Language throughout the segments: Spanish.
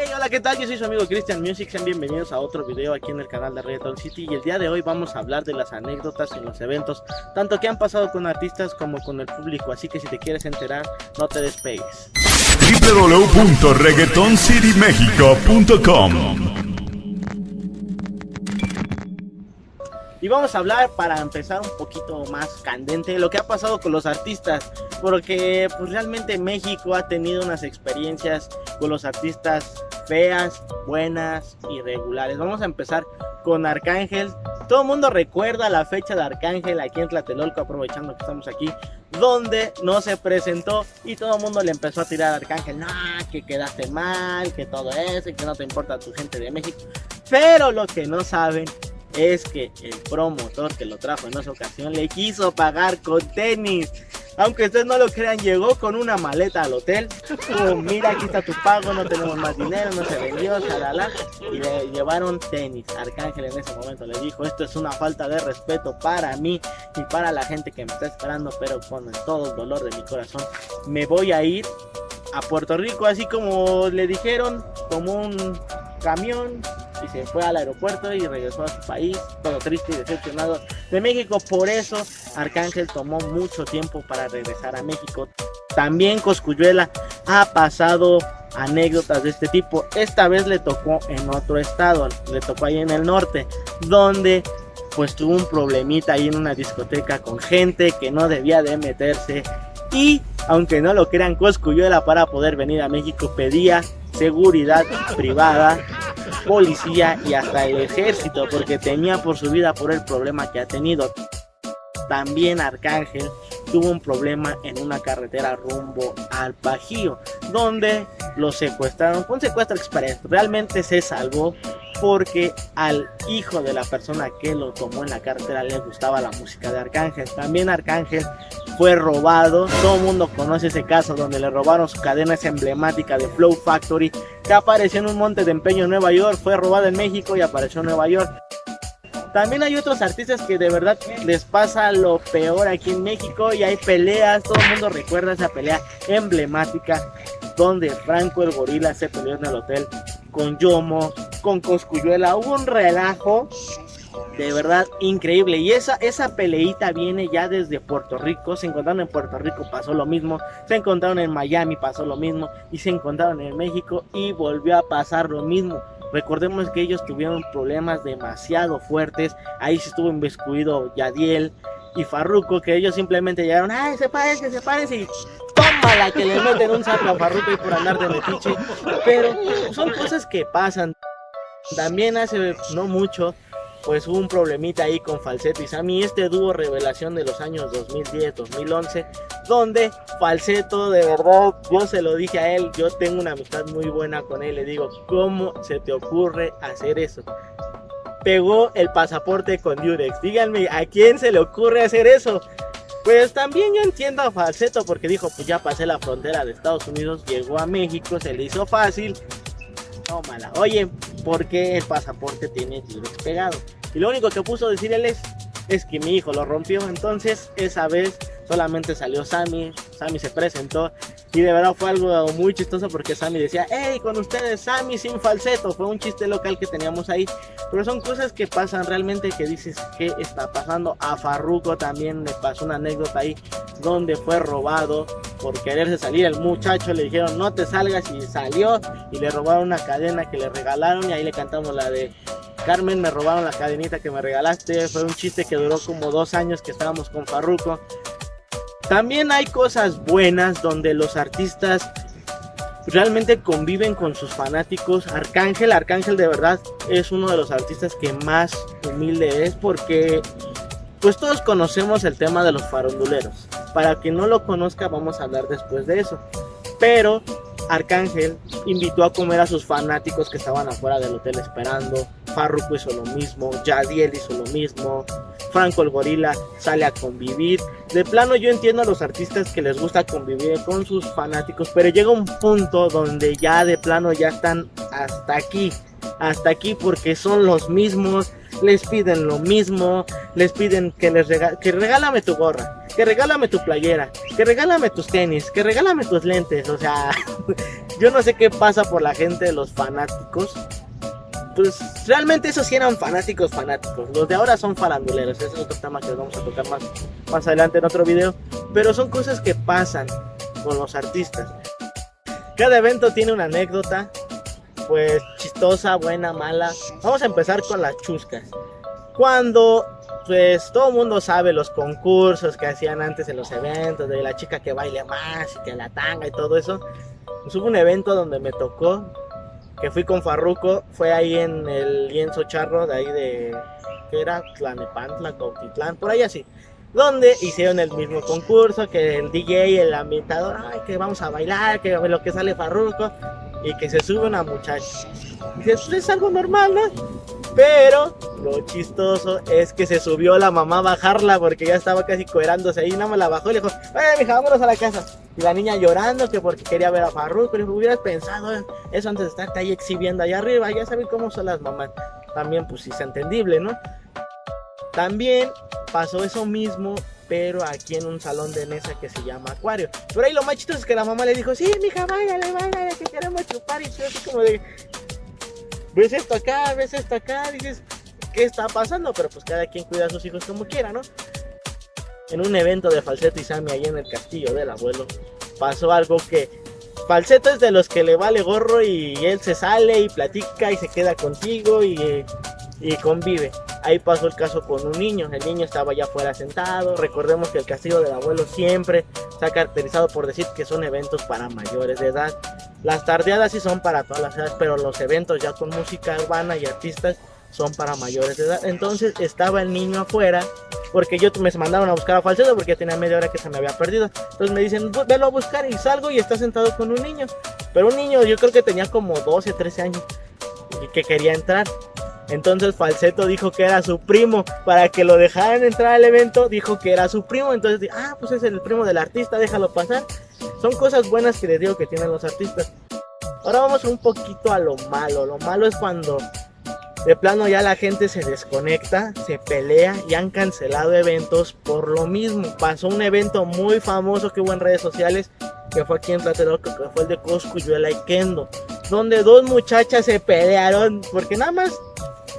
Hey, hola, ¿qué tal? Yo soy su amigo Christian Music. Sean bienvenidos a otro video aquí en el canal de Reggaeton City. Y el día de hoy vamos a hablar de las anécdotas en los eventos, tanto que han pasado con artistas como con el público. Así que si te quieres enterar, no te despegues. www.reggaetoncitymexico.com Y vamos a hablar para empezar un poquito más candente de lo que ha pasado con los artistas, porque pues realmente México ha tenido unas experiencias con los artistas feas, buenas y regulares. Vamos a empezar con Arcángel. Todo el mundo recuerda la fecha de Arcángel aquí en Tlatelolco, aprovechando que estamos aquí, donde no se presentó y todo el mundo le empezó a tirar a Arcángel, no, que quedaste mal, que todo eso, que no te importa tu gente de México. Pero lo que no saben es que el promotor que lo trajo en esa ocasión le quiso pagar con tenis. Aunque ustedes no lo crean, llegó con una maleta al hotel. Oh, mira, aquí está tu pago, no tenemos más dinero, no se vendió, shalala. Y le llevaron tenis. Arcángel en ese momento le dijo, esto es una falta de respeto para mí y para la gente que me está esperando, pero con todo el dolor de mi corazón, me voy a ir a Puerto Rico, así como le dijeron, como un camión y se fue al aeropuerto y regresó a su país, todo triste y decepcionado de México. Por eso Arcángel tomó mucho tiempo para regresar a México. También Coscuyuela ha pasado anécdotas de este tipo. Esta vez le tocó en otro estado, le tocó ahí en el norte, donde pues tuvo un problemita ahí en una discoteca con gente que no debía de meterse. Y aunque no lo crean, Coscuyuela para poder venir a México pedía seguridad privada policía y hasta el ejército porque temía por su vida por el problema que ha tenido. También Arcángel tuvo un problema en una carretera rumbo al Bajío, donde lo secuestraron con secuestro express. Realmente se salvó porque al hijo de la persona que lo tomó en la carretera le gustaba la música de Arcángel. También Arcángel fue robado. Todo el mundo conoce ese caso donde le robaron su cadena esa emblemática de Flow Factory que apareció en un monte de empeño en Nueva York. Fue robada en México y apareció en Nueva York. También hay otros artistas que de verdad les pasa lo peor aquí en México y hay peleas. Todo el mundo recuerda esa pelea emblemática donde Franco el gorila se peleó en el hotel con Yomo, con Coscuyuela. Hubo un relajo de verdad increíble. Y esa, esa peleita viene ya desde Puerto Rico. Se encontraron en Puerto Rico, pasó lo mismo. Se encontraron en Miami, pasó lo mismo. Y se encontraron en México y volvió a pasar lo mismo. Recordemos que ellos tuvieron problemas demasiado fuertes. Ahí se estuvo inmiscuido Yadiel y Farruko, que ellos simplemente llegaron, ay, se parece, se parece, y la que le meten un saco a Farruko y por andar de metiche. Pero son cosas que pasan. También hace no mucho, pues hubo un problemita ahí con Falseto y Sammy, este dúo revelación de los años 2010-2011, donde Falseto, de verdad, yo se lo dije a él, yo tengo una amistad muy buena con él, le digo, ¿cómo se te ocurre hacer eso? Pegó el pasaporte con Durex, díganme, ¿a quién se le ocurre hacer eso? Pues también yo entiendo a Falseto porque dijo, pues ya pasé la frontera de Estados Unidos, llegó a México, se le hizo fácil. Tómala. Oye, ¿por qué el pasaporte tiene Durex pegado? Y lo único que puso decir él es, es que mi hijo lo rompió. Entonces esa vez solamente salió Sammy, Sammy se presentó y de verdad fue algo muy chistoso porque Sammy decía, hey, con ustedes Sammy sin falseto, fue un chiste local que teníamos ahí, pero son cosas que pasan realmente que dices, ¿qué está pasando? A Farruko también le pasó una anécdota ahí donde fue robado por quererse salir, el muchacho le dijeron, no te salgas y salió y le robaron una cadena que le regalaron y ahí le cantamos la de Carmen, me robaron la cadenita que me regalaste. Fue un chiste que duró como dos años que estábamos con Farruko. También hay cosas buenas donde los artistas realmente conviven con sus fanáticos. Arcángel, Arcángel de verdad es uno de los artistas que más humilde es porque pues todos conocemos el tema de los faronduleros. Para quien no lo conozca vamos a hablar después de eso. Pero Arcángel invitó a comer a sus fanáticos que estaban afuera del hotel esperando. Farruko hizo lo mismo, Jadiel hizo lo mismo, Franco el gorila sale a convivir. De plano yo entiendo a los artistas que les gusta convivir con sus fanáticos, pero llega un punto donde ya de plano ya están hasta aquí, hasta aquí porque son los mismos, les piden lo mismo, les piden que les que regálame tu gorra, que regálame tu playera, que regálame tus tenis, que regálame tus lentes, o sea, Yo no sé qué pasa por la gente, los fanáticos. Pues realmente esos sí eran fanáticos, fanáticos. Los de ahora son faranduleros. Ese es otro tema que vamos a tocar más, más adelante en otro video. Pero son cosas que pasan con los artistas. Cada evento tiene una anécdota, pues chistosa, buena, mala. Vamos a empezar con las chuscas. Cuando pues todo el mundo sabe los concursos que hacían antes en los eventos, de la chica que baile más y que la tanga y todo eso. Pues hubo un evento donde me tocó, que fui con Farruco, fue ahí en el lienzo charro, de ahí de, que era Tlanepantla, Cautitlán, por ahí así. Donde hicieron el mismo concurso, que el DJ, el ambientador, ay, que vamos a bailar, que lo que sale Farruco, y que se sube una muchacha. Y pues es algo normal, ¿no? Pero lo chistoso es que se subió la mamá a bajarla porque ya estaba casi coerándose ahí. Nada más la bajó y le dijo, ¡eh, mija, vámonos a la casa! Y la niña llorando que porque quería ver a Farruko. Le hubieras pensado eso antes de estarte ahí exhibiendo allá arriba. Ya saben cómo son las mamás. También, pues es entendible, ¿no? También pasó eso mismo pero aquí en un salón de mesa que se llama Acuario. Pero ahí lo más chistoso es que la mamá le dijo, sí, mija, váyale, váyale, que queremos chupar. Y yo así como de, ves esto acá, ves esto acá, dices, ¿qué está pasando? Pero pues cada quien cuida a sus hijos como quiera, ¿no? En un evento de Falseto y Sammy ahí en el castillo del abuelo, pasó algo que Falseto es de los que le vale gorro y él se sale y platica y se queda contigo y, y convive. Ahí pasó el caso con un niño, el niño estaba allá afuera sentado. Recordemos que el castillo del abuelo siempre se ha caracterizado por decir que son eventos para mayores de edad. Las tardeadas sí son para todas las edades, pero los eventos ya con música urbana y artistas son para mayores de edad. Entonces estaba el niño afuera, porque yo me mandaron a buscar a Falseto porque ya tenía media hora que se me había perdido. Entonces me dicen, velo a buscar y salgo y está sentado con un niño. Pero un niño yo creo que tenía como 12, 13 años y que quería entrar. Entonces Falseto dijo que era su primo. Para que lo dejaran entrar al evento, dijo que era su primo. Entonces, ah, pues es el primo del artista, déjalo pasar. Son cosas buenas que les digo que tienen los artistas. Ahora vamos un poquito a lo malo. Lo malo es cuando de plano ya la gente se desconecta, se pelea y han cancelado eventos por lo mismo. Pasó un evento muy famoso que hubo en redes sociales, que fue aquí en Tlatelolco, que fue el de Coscuyuela y Kendo, donde dos muchachas se pelearon porque nada más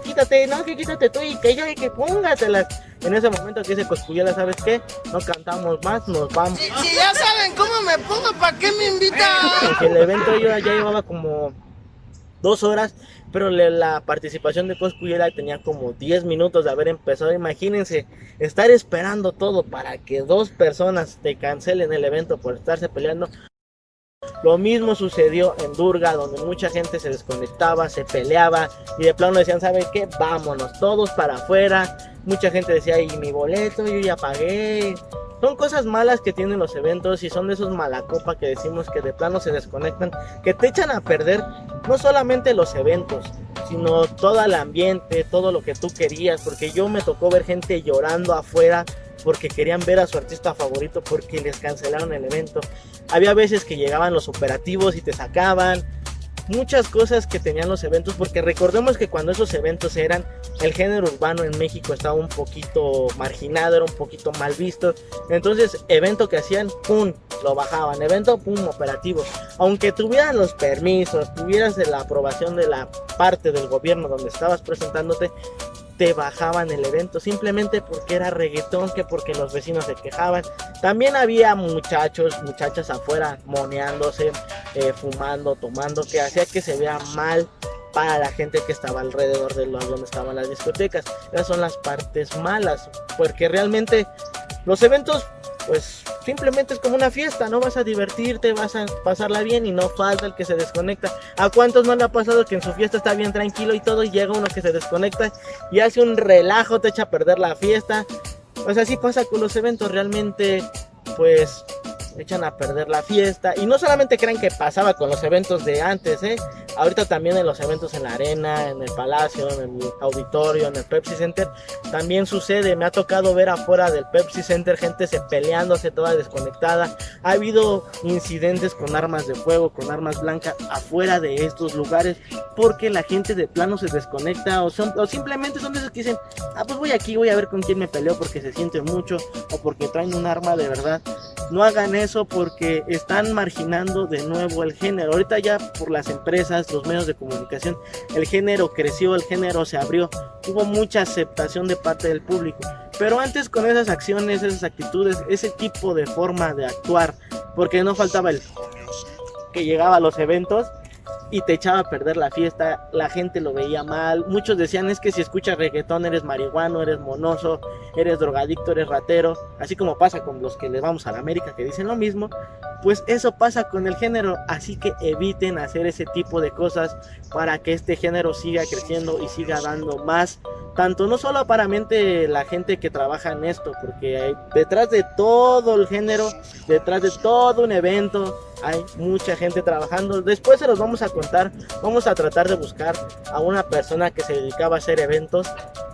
quítate, no, que quítate tú y que yo y que póngatelas. En ese momento que dice Coscuyela, ¿sabes qué? No cantamos más, nos vamos. Si, ya saben cómo me pongo, ¿para qué me invitan? el evento yo ya llevaba como dos horas, pero la participación de Coscuyela tenía como 10 minutos de haber empezado. Imagínense, estar esperando todo para que dos personas te cancelen el evento por estarse peleando. Lo mismo sucedió en Durga, donde mucha gente se desconectaba, se peleaba y de plano decían, ¿saben qué? Vámonos todos para afuera. Mucha gente decía, y mi boleto, yo ya pagué. Son cosas malas que tienen los eventos y son de esos malacopa que decimos que de plano se desconectan, que te echan a perder no solamente los eventos, sino todo el ambiente, todo lo que tú querías, porque yo me tocó ver gente llorando afuera porque querían ver a su artista favorito porque les cancelaron el evento. Había veces que llegaban los operativos y te sacaban. Muchas cosas que tenían los eventos, porque recordemos que cuando esos eventos eran, el género urbano en México estaba un poquito marginado, era un poquito mal visto. Entonces, evento que hacían, pum, lo bajaban. Evento, pum, operativo. Aunque tuvieran los permisos, tuvieras la aprobación de la parte del gobierno donde estabas presentándote, te bajaban el evento simplemente porque era reggaetón, que porque los vecinos se quejaban. También había muchachos, muchachas afuera moneándose, eh, fumando, tomando, que hacía que se vea mal para la gente que estaba alrededor de donde estaban las discotecas. Esas son las partes malas, porque realmente los eventos pues simplemente es como una fiesta, no vas a divertirte, vas a pasarla bien y no falta el que se desconecta. ¿A cuántos no le ha pasado que en su fiesta está bien tranquilo y todo y llega uno que se desconecta y hace un relajo, te echa a perder la fiesta? Pues así pasa con los eventos, realmente pues echan a perder la fiesta. Y no solamente crean que pasaba con los eventos de antes, ¿eh? Ahorita también en los eventos en la arena, en el palacio, en el auditorio, en el Pepsi Center, también sucede. Me ha tocado ver afuera del Pepsi Center gente se peleándose toda desconectada. Ha habido incidentes con armas de fuego, con armas blancas afuera de estos lugares porque la gente de plano se desconecta o, son, o simplemente son de esos que dicen, ah, pues voy aquí, voy a ver con quién me peleo porque se siente mucho o porque traen un arma de verdad no hagan eso porque están marginando de nuevo el género. Ahorita ya por las empresas, los medios de comunicación, el género creció, el género se abrió, hubo mucha aceptación de parte del público. Pero antes con esas acciones, esas actitudes, ese tipo de forma de actuar, porque no faltaba el que llegaba a los eventos y te echaba a perder la fiesta, la gente lo veía mal, muchos decían es que si escuchas reggaetón eres marihuano, eres monoso, eres drogadicto, eres ratero, así como pasa con los que le vamos a la América que dicen lo mismo, pues eso pasa con el género, así que eviten hacer ese tipo de cosas para que este género siga creciendo y siga dando más tanto no solo para la gente que trabaja en esto, porque detrás de todo el género, detrás de todo un evento, hay mucha gente trabajando. Después se los vamos a contar, vamos a tratar de buscar a una persona que se dedicaba a hacer eventos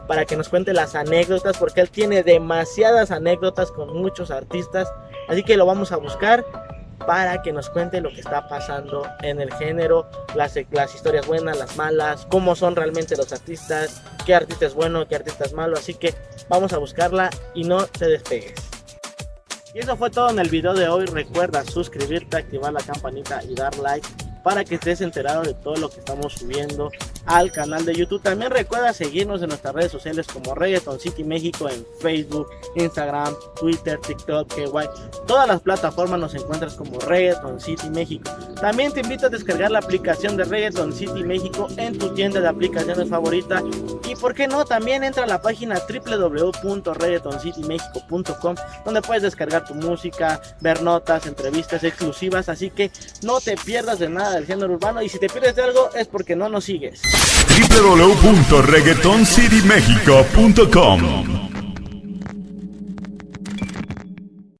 para que nos cuente las anécdotas, porque él tiene demasiadas anécdotas con muchos artistas, así que lo vamos a buscar para que nos cuente lo que está pasando en el género, las, las historias buenas, las malas, cómo son realmente los artistas, qué artista es bueno, qué artista es malo. Así que vamos a buscarla y no te despegues. Y eso fue todo en el video de hoy. Recuerda suscribirte, activar la campanita y dar like para que estés enterado de todo lo que estamos subiendo al canal de YouTube. También recuerda seguirnos en nuestras redes sociales como Reggaeton City México en Facebook, Instagram, Twitter, TikTok, KY. Todas las plataformas nos encuentras como Reggaeton City México. También te invito a descargar la aplicación de Reggaeton City México en tu tienda de aplicaciones favorita. Por qué no, también entra a la página www.reggaetoncitymexico.com donde puedes descargar tu música, ver notas, entrevistas exclusivas. Así que no te pierdas de nada del género urbano y si te pierdes de algo es porque no nos sigues www.reggaetoncitymexico.com